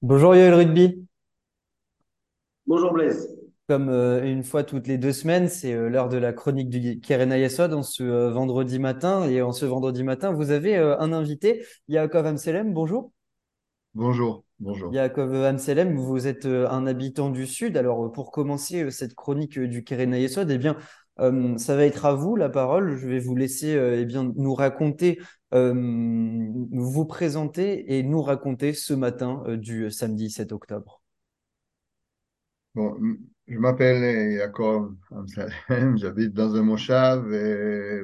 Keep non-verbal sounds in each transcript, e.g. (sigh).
Bonjour Yoël Rugby. Bonjour Blaise. Comme euh, une fois toutes les deux semaines, c'est euh, l'heure de la chronique du Keren Ayesod en ce euh, vendredi matin. Et en ce vendredi matin, vous avez euh, un invité, Yaakov Amselem. Bonjour. Bonjour, bonjour. Yaakov Amselem, vous êtes euh, un habitant du Sud. Alors pour commencer euh, cette chronique euh, du Keren Ayesod, eh bien, euh, ça va être à vous la parole. Je vais vous laisser euh, eh bien, nous raconter, euh, vous présenter et nous raconter ce matin euh, du samedi 7 octobre. Bon, je m'appelle Yaakov Amsalem, (laughs) j'habite dans un moshav,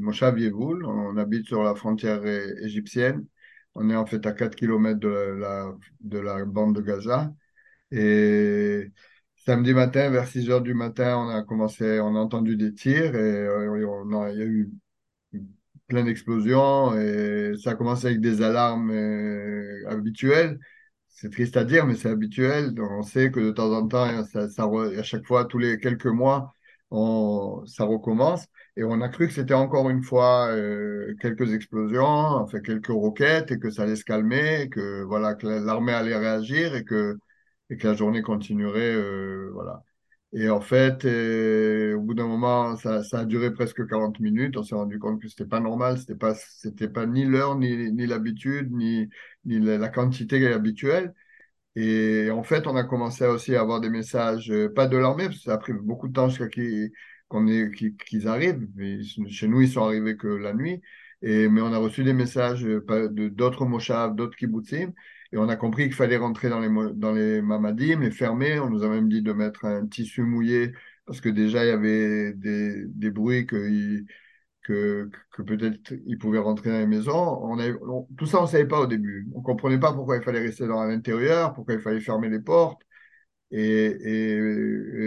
moshav Yevoul, on habite sur la frontière égyptienne. On est en fait à 4 kilomètres de la, de la bande de Gaza. Et samedi matin, vers 6 heures du matin, on a commencé, on a entendu des tirs et euh, on il y a eu plein d'explosions et ça a commencé avec des alarmes euh, habituelles. C'est triste à dire, mais c'est habituel. On sait que de temps en temps, ça, à chaque fois, tous les quelques mois, on, ça recommence. Et on a cru que c'était encore une fois euh, quelques explosions, enfin quelques roquettes, et que ça allait se calmer, que voilà, que l'armée allait réagir et que et que la journée continuerait, euh, voilà. Et en fait, euh, au bout d'un moment, ça, a duré presque 40 minutes. On s'est rendu compte que c'était pas normal, c'était pas, pas ni l'heure, ni, ni l'habitude, ni, ni la, quantité habituelle. Et en fait, on a commencé aussi à avoir des messages, euh, pas de l'armée, parce que ça a pris beaucoup de temps jusqu'à qu'ils qu'ils qu'ils arrivent. Mais chez nous, ils sont arrivés que la nuit. Et, mais on a reçu des messages euh, d'autres moshavs, d'autres kibbutzim. Et on a compris qu'il fallait rentrer dans les, dans les mamadim, les fermer. On nous a même dit de mettre un tissu mouillé, parce que déjà, il y avait des, des bruits que, que, que peut-être ils pouvaient rentrer dans les maisons. Tout ça, on ne savait pas au début. On ne comprenait pas pourquoi il fallait rester dans l'intérieur, pourquoi il fallait fermer les portes. Et, et-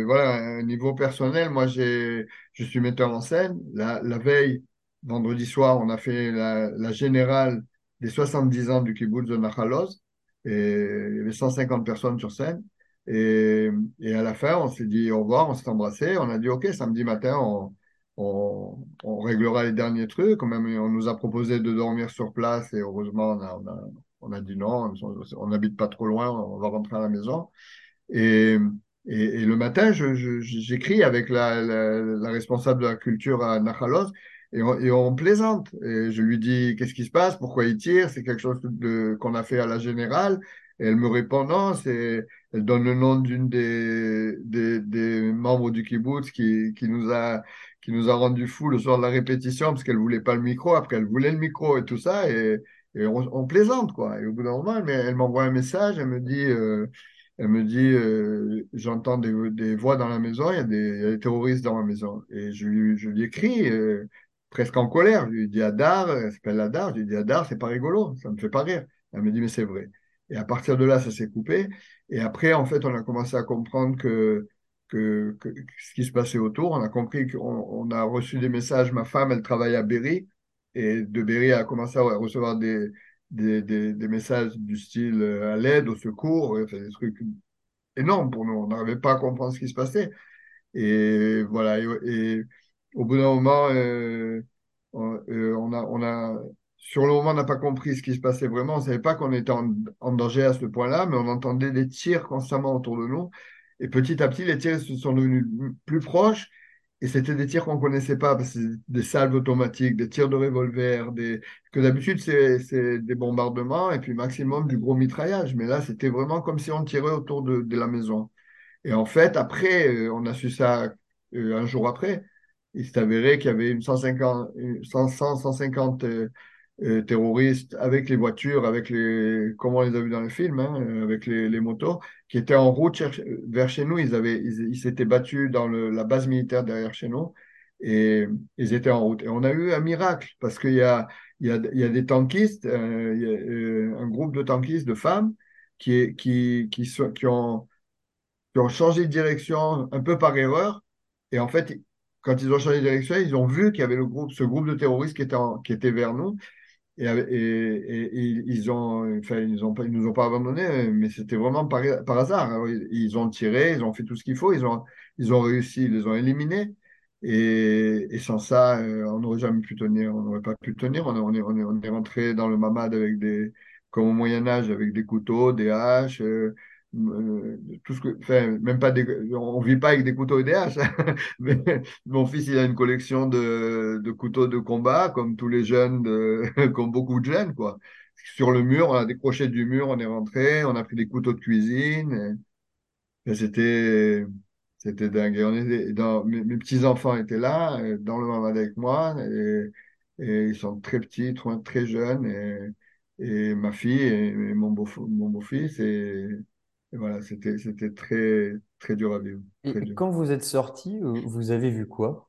et voilà, niveau personnel, moi, je suis metteur en scène. La, la veille, vendredi soir, on a fait la, la générale des 70 ans du kibbutz de Nachaloz. Et il y avait 150 personnes sur scène. Et, à la fin, on s'est dit au revoir, on s'est embrassé. On a dit, OK, samedi matin, on, on, réglera les derniers trucs. Même, on nous a proposé de dormir sur place. Et heureusement, on a, on a, dit non, on n'habite pas trop loin, on va rentrer à la maison. Et, et, le matin, j'écris avec la, la, la responsable de la culture à Nachalos et on, plaisante. Et je lui dis qu'est-ce qui se passe, pourquoi il tire, c'est quelque chose qu'on a fait à la générale. Et elle me répond non, c'est, elle donne le nom d'une des, des, membres du kibbutz qui, qui nous a, qui nous a rendu fous le soir de la répétition parce qu'elle voulait pas le micro, après elle voulait le micro et tout ça. Et, et on, plaisante, quoi. Et au bout d'un moment, elle, elle m'envoie un message, elle me dit, euh, elle me dit, euh, j'entends des, des voix dans la maison, il y a des, terroristes dans ma maison. Et je, lui- je lui écris, euh, presque en colère. Je lui dis, Adar, elle s'appelle Adar. Je lui dis, Adar, c'est pas rigolo, ça me fait pas rire. Elle me dit, mais c'est vrai. Et à partir de là, ça s'est coupé. Et après, en fait, on a commencé à comprendre que, que, ce qui se passait autour. On a compris qu'on on a reçu des messages. Ma femme, elle travaille à Berry. Et de Berry, elle a commencé à recevoir des, des, des, messages du style euh, à l'aide, au secours, enfin, des trucs énormes pour nous. On n'arrivait pas à comprendre ce qui se passait. Et voilà. Et au bout d'un moment, euh, euh, on a, on a, sur le moment, on n'a pas compris ce qui se passait vraiment. On ne savait pas qu'on était en, en danger à ce point-là, mais on entendait des tirs constamment autour de nous. Et petit à petit, les tirs se sont devenus plus proches. Et c'était des tirs qu'on ne connaissait pas, parce que c'est des salves automatiques, des tirs de revolver, des... que d'habitude, c'est des bombardements et puis maximum du gros mitraillage. Mais là, c'était vraiment comme si on tirait autour de, la maison. Et en fait, après, euh, on a su ça un jour après. Il s'est avéré qu'il y avait une 150, une 100, 100, 150 euh, euh, terroristes avec les voitures, avec les, comme on les a vus dans le film, hein, euh, avec les, motos, qui étaient en route vers chez nous. Ils avaient, ils, s'étaient battus dans la base militaire derrière chez nous et ils étaient en route. Et on a eu un miracle parce qu'il y a, des tankistes, un groupe de tankistes, de femmes, qui ont qui ont changé de direction un peu par erreur. Et en fait, quand ils ont changé de direction, ils ont vu qu'il y avait ce groupe de terroristes qui était, vers nous. Et, ils ont, nous ont pas abandonnés, mais c'était vraiment par, hasard. Ils, ont tiré, ils ont fait tout ce qu'il faut, ils ont, réussi, ils les ont éliminés. Et, sans ça, euh, on n'aurait jamais pu tenir, on n'aurait pas pu tenir. On, est- on rentré dans le mamad avec des, comme au Moyen Âge avec des couteaux, des haches, euh, euh, tout ce que, enfin, même pas des, on vit pas avec des couteaux haches. hein. (laughs) Mais mon fils, il a une collection de, de couteaux de combat, comme tous les jeunes, (laughs) comme beaucoup de jeunes, quoi. Sur le mur, on a décroché du mur, on est rentré, on a pris des couteaux de cuisine. c'était, c'était dingue. On était dans, mes, mes petits-enfants étaient là, euh, dans le Mamad avec moi, et, ils sont très petits, très, très jeunes, et, ma fille et, mon beau, mon beau-fils, et, et voilà, c'était, c'était très, très dur à vivre, Et dur. quand vous êtes sorti, euh, vous avez vu quoi?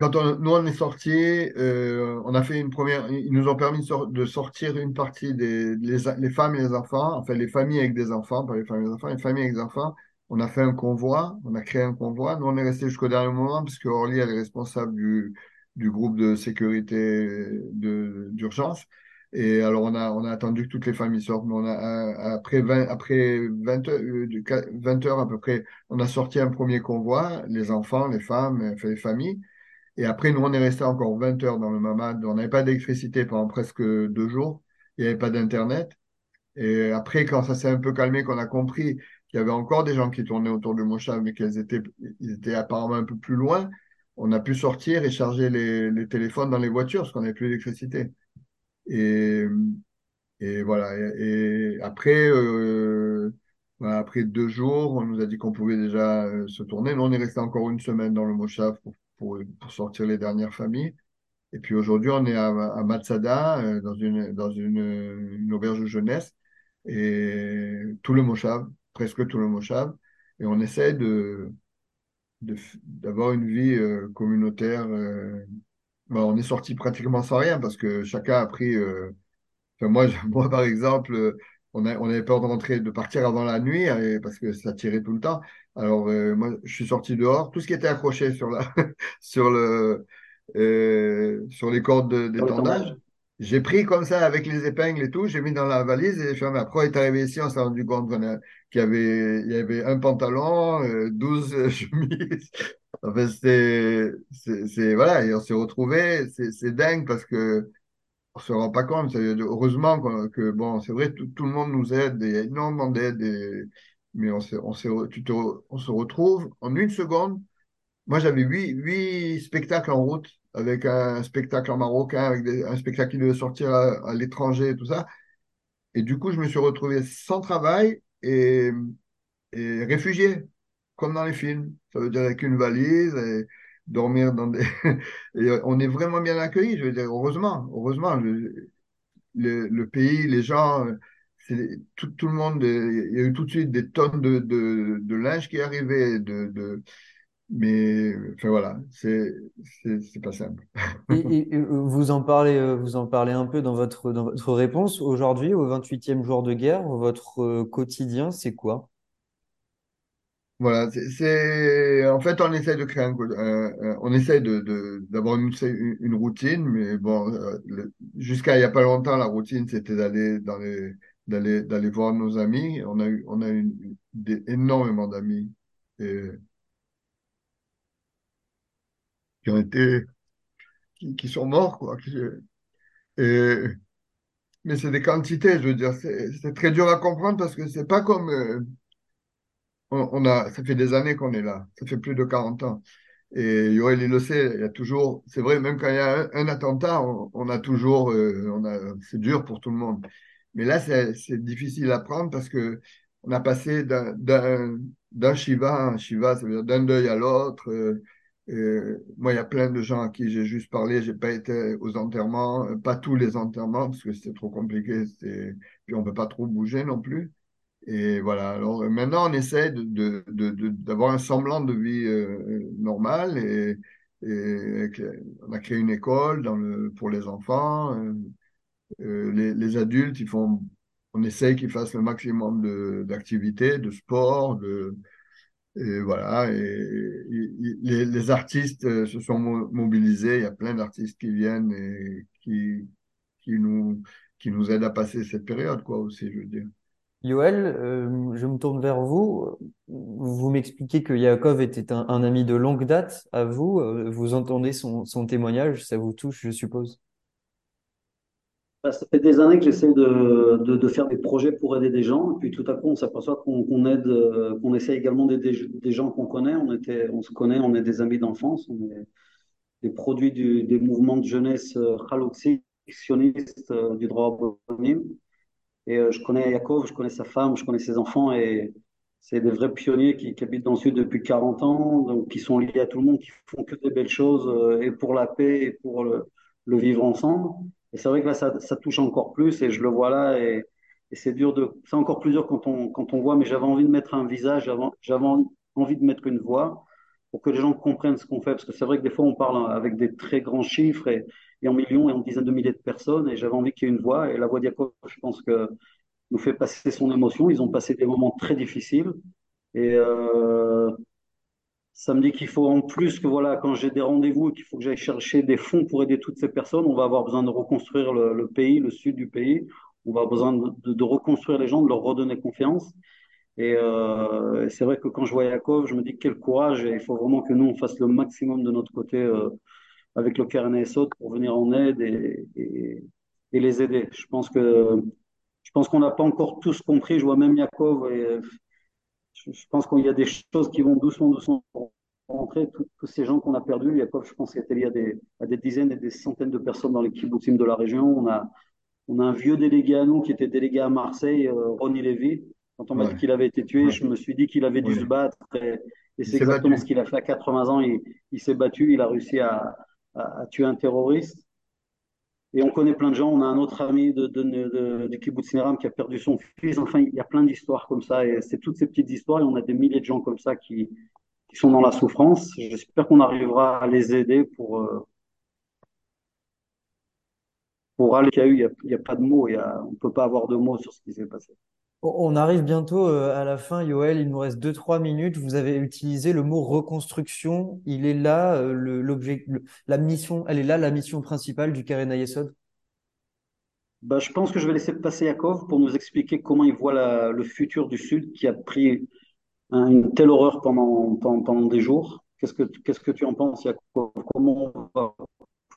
Quand on- nous on est sortis, euh, on a fait une première. Ils nous ont permis de, sor- de sortir une partie des les, les femmes et les enfants, enfin les familles avec des enfants, pas les familles et les enfants, les familles avec des enfants. On a fait un convoi, on a créé un convoi. Nous on est resté jusqu'au dernier moment parce que Orly elle est responsable du, du groupe de sécurité de d'urgence. Et alors on a on a attendu que toutes les familles sortent. Mais on a euh, après 20 après 20 heures, euh, de- 20 heures à peu près, on a sorti un premier convoi, les enfants, les femmes, les familles. Et après, nous, on est resté encore 20 heures dans le mamad. On n'avait pas d'électricité pendant presque deux jours. Il n'y avait pas d'Internet. Et après, quand ça s'est un peu calmé, qu'on a compris qu'il y avait encore des gens qui tournaient autour de Moshav, mais qu'ils étaient, ils étaient apparemment un peu plus loin, on a pu sortir et charger les, les téléphones dans les voitures parce qu'on n'avait plus d'électricité. Et, voilà. Et, après, euh, après deux jours, on nous a dit qu'on pouvait déjà euh, se tourner. Nous, on est resté encore une semaine dans le Moshav pour, sortir les dernières familles. Et puis aujourd'hui, on est à, Matsada, euh, dans une, auberge de jeunesse, et tout le Moshav, presque tout le Moshav. Et on essaie d'avoir une vie communautaire. Bon, on est sorti pratiquement sans rien parce que chacun a pris. euh, Enfin, (laughs) moi, par exemple, euh, on a, on avait peur de rentrer, de partir avant la nuit euh, parce que ça tirait tout le temps. Alors, euh, moi, je suis sorti dehors. Tout ce qui était accroché sur la, (laughs) sur le, euh, sur les cordes d'étendage, tendage? J'ai pris comme ça avec les épingles et tout. J'ai mis dans la valise et fermé. Après, on est arrivé ici, on s'est rendu compte qu'il y avait, y avait un pantalon, euh, 12 (laughs) chemises. Enfin, c'est, voilà, et on s'est retrouvés. C'est, dingue parce que on se rend pas compte. Heureusement que, bon, c'est vrai, tout, tout le monde nous aide, il y a énormément d'aide, mais on se, on on se retrouve en une seconde. Moi, j'avais huit spectacles en route, avec un spectacle en marocain, avec un spectacle qui devait sortir à, l'étranger et tout ça. Et du coup, je me suis retrouvé sans travail et, et réfugié, comme dans les films. Ça veut dire avec une valise et dormir dans des... (laughs) Et on est vraiment bien accueillis, je veux dire, heureusement, heureusement. Le, pays, les gens, euh, tout, le monde, euh, il y a eu tout de suite des tonnes de, linge qui arrivaient, de, de, mais enfin voilà, c'est pas simple. Et, et- (laughs) et, euh, vous en parlez, euh, vous en parlez un peu dans votre, dans votre réponse. Aujourd'hui, au 28e jour de guerre, votre euh, quotidien, c'est quoi? Voilà, c'est en fait on essaie de créer un, on essaie de d'avoir une, routine, mais bon, euh, jusqu'à il y a pas longtemps la routine c'était d'aller dans les d'aller d'aller voir nos amis. On a eu on a eu des, énormément d'amis et qui ont été qui, sont morts quoi. et, mais c'est des quantités, je veux dire, c'est très dur à comprendre parce que c'est pas comme euh, on, a, ça fait des années qu'on est là, ça fait plus de 40 ans. Et Yoel, il le sait, il a toujours, c'est vrai, même quand il y a un, attentat, on, a toujours, euh, on a, c'est dur pour tout le monde. Mais là, c'est difficile à prendre parce que on a passé d'un Shiva un Shiva, ça veut dire d'un deuil à l'autre. Euh, moi, il y a plein de gens à qui j'ai juste parlé, j'ai pas été aux enterrements, euh, pas tous les enterrements parce que c'était trop compliqué, puis on peut pas trop bouger non plus. Et voilà, alors euh, maintenant on essaie de, de, de- d'avoir un semblant de vie euh, normale et, on a créé une école pour les enfants. les, adultes, ils font, on essaye qu'ils fassent le maximum d'activités, de sport, de, et voilà. Et, les, artistes euh, se sont mo- mobilisés. Il y a plein d'artistes qui viennent et qui, qui nous, qui nous aident à passer cette période, quoi, aussi, je veux dire. Yoël, euh, je me tourne vers vous. Vous m'expliquez que Yaakov était un, un ami de longue date à vous. Euh, Vous entendez son, son témoignage, ça vous touche, je suppose? Bah, ça fait des années que j'essaie de, de, faire des projets pour aider des gens. Et puis tout à coup, on s'aperçoit qu'on aide, euh, qu'on essaie également d'aider des gens qu'on connaît. On était, on se connaît, on est des amis d'enfance, on est des produits du, des mouvements de jeunesse euh, sionistes euh, du droit abonné. Et je connais Yakov, je connais sa femme, je connais ses enfants et c'est des vrais pionniers qui, habitent dans le sud depuis 40 ans, donc qui sont liés à tout le monde, qui font que des belles choses et pour la paix et pour le vivre ensemble. Et c'est vrai que là, ça, touche encore plus et je le vois là et, c'est dur de, c'est encore plus dur quand on, quand on voit, mais j'avais envie de mettre un visage, j'avais envie de mettre une voix pour que les gens comprennent ce qu'on fait. Parce que c'est vrai que des fois, on parle avec des très grands chiffres et, en millions et en dizaines de milliers de personnes. Et j'avais envie qu'il y ait une voix. Et la voix d'Yacob, je pense que nous fait passer son émotion. Ils ont passé des moments très difficiles. Et euh, ça me dit qu'il faut en plus que voilà, quand j'ai des rendez-vous qu'il faut que j'aille chercher des fonds pour aider toutes ces personnes, on va avoir besoin de reconstruire le, pays, le sud du pays. On va avoir besoin de, reconstruire les gens, de leur redonner confiance. Et euh, c'est vrai que quand je vois Yakov, je me dis quel courage et il faut vraiment que nous on fasse le maximum de notre côté euh, avec le KRNSO pour venir en aide et, et, et, les aider. Je pense que je pense qu'on n'a pas encore tous compris. Je vois même Yakov et je, je pense qu'il y a des choses qui vont doucement, doucement rentrer. Tous, tous ces gens qu'on a perdus, Yakov, je pense qu'il était lié à des, à des dizaines et des centaines de personnes dans les kibbutzim de la région. On a on a un vieux délégué à nous qui était délégué à Marseille, euh, Ronnie Lévy. Quand on m'a ouais. dit qu'il avait été tué, ouais. je me suis dit qu'il avait dû ouais. se battre. Et, et c'est exactement battu. ce qu'il a fait à 80 ans. Il, il s'est battu, il a réussi à, à, à, tuer un terroriste. Et on connaît plein de gens. On a un autre ami de, de, de Kibbutz qui a perdu son fils. Enfin, il y a plein d'histoires comme ça. Et c'est toutes ces petites histoires. Et on a des milliers de gens comme ça qui, sont dans la souffrance. J'espère qu'on arrivera à les aider pour, euh, pour aller il n'y a, pas de mots, on ne peut pas avoir de mots sur ce qui s'est passé. On arrive bientôt euh, à la fin, Yoël. Il nous reste 2-3 minutes. Vous avez utilisé le mot reconstruction. Il est là, euh, la mission, elle est là, la mission principale du Karen Yesod bah, Je pense que je vais laisser passer Yakov pour nous expliquer comment il voit le futur du Sud qui a pris un, une telle horreur pendant, des jours. Qu'est-ce que, qu'est-ce que tu en penses, Yakov Comment on va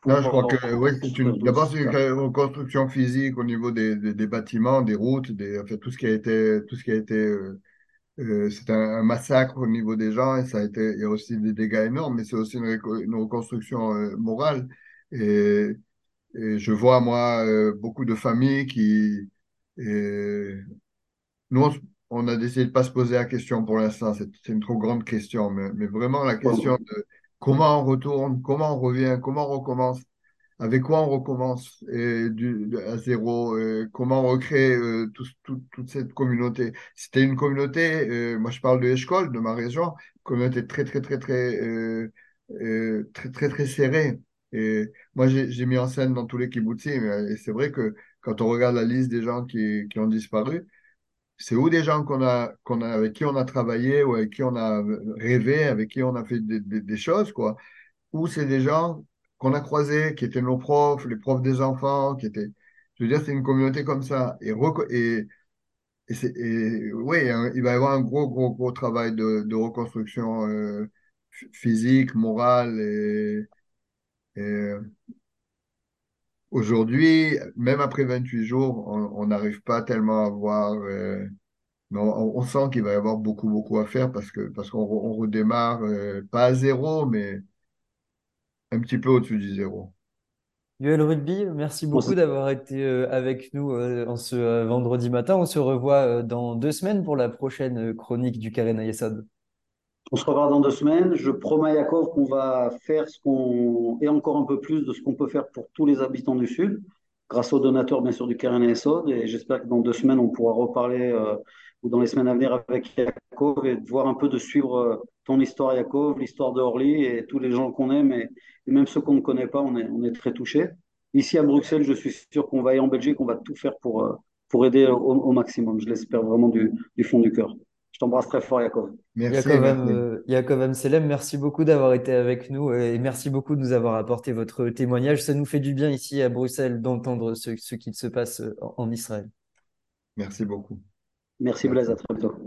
non, je crois que oui, c'est une, d'abord c'est une reconstruction physique au niveau des, des, des, bâtiments, des routes, des, enfin, tout ce qui a été, tout ce qui a été, euh, euh, c'est un, un, massacre au niveau des gens et ça a été, il y a aussi des dégâts énormes, mais c'est aussi une, une reconstruction euh, morale. Et, et, je vois moi beaucoup de familles qui, et, nous on, on, a décidé de pas se poser la question pour l'instant, c'est une trop grande question, mais, mais vraiment la question de Comment on retourne, comment on revient, comment on recommence, avec quoi on recommence et du, à zéro, euh, comment on recrée euh, tout, tout, toute cette communauté. C'était une communauté, euh, moi je parle de l'école, de ma région, communauté très très très très euh, euh, très très très serrée. Et moi j'ai mis en scène dans tous les kibbutzim, et c'est vrai que quand on regarde la liste des gens qui, qui ont disparu, c'est où des gens qu'on a, qu'on a, avec qui on a travaillé ou avec qui on a rêvé, avec qui on a fait des, choses, quoi. Ou c'est des gens qu'on a croisés, qui étaient nos profs, les profs des enfants, qui étaient, je veux dire, c'est une communauté comme ça. Et, et, et, oui, il va y avoir un gros, gros, gros travail de, de reconstruction euh, physique, morale et, et Aujourd'hui, même après 28 jours, on n'arrive pas tellement à voir, euh, mais on, on sent qu'il va y avoir beaucoup, beaucoup à faire parce que parce qu'on on redémarre, euh, pas à zéro, mais un petit peu au-dessus du zéro. Yoel Rugby, merci beaucoup d'avoir été euh, avec nous en ce vendredi matin. On se revoit dans deux semaines pour la prochaine chronique du Karen Ayesad. On se reverra dans deux semaines. Je promets à Yakov qu'on va faire ce qu'on, et encore un peu plus de ce qu'on peut faire pour tous les habitants du Sud, grâce aux donateurs, bien sûr, du Keren et. Et j'espère que dans deux semaines, on pourra reparler, euh, ou dans les semaines à venir avec Yakov et voir un peu de suivre euh, ton histoire, Yakov, l'histoire de Orly et tous les gens qu'on aime et, même ceux qu'on ne connaît pas, on est, très touchés. Ici à Bruxelles, je suis sûr qu'on va y en Belgique, on va tout faire pour, euh, pour aider au, maximum. Je l'espère vraiment du fond du cœur. Je t'embrasse très fort, Yakov. Merci. Yaakov Amselem, merci beaucoup d'avoir été avec nous et merci beaucoup de nous avoir apporté votre témoignage. Ça nous fait du bien ici à Bruxelles d'entendre ce, ce qui se passe en Israël. Merci beaucoup. Merci Blaise, à très bientôt.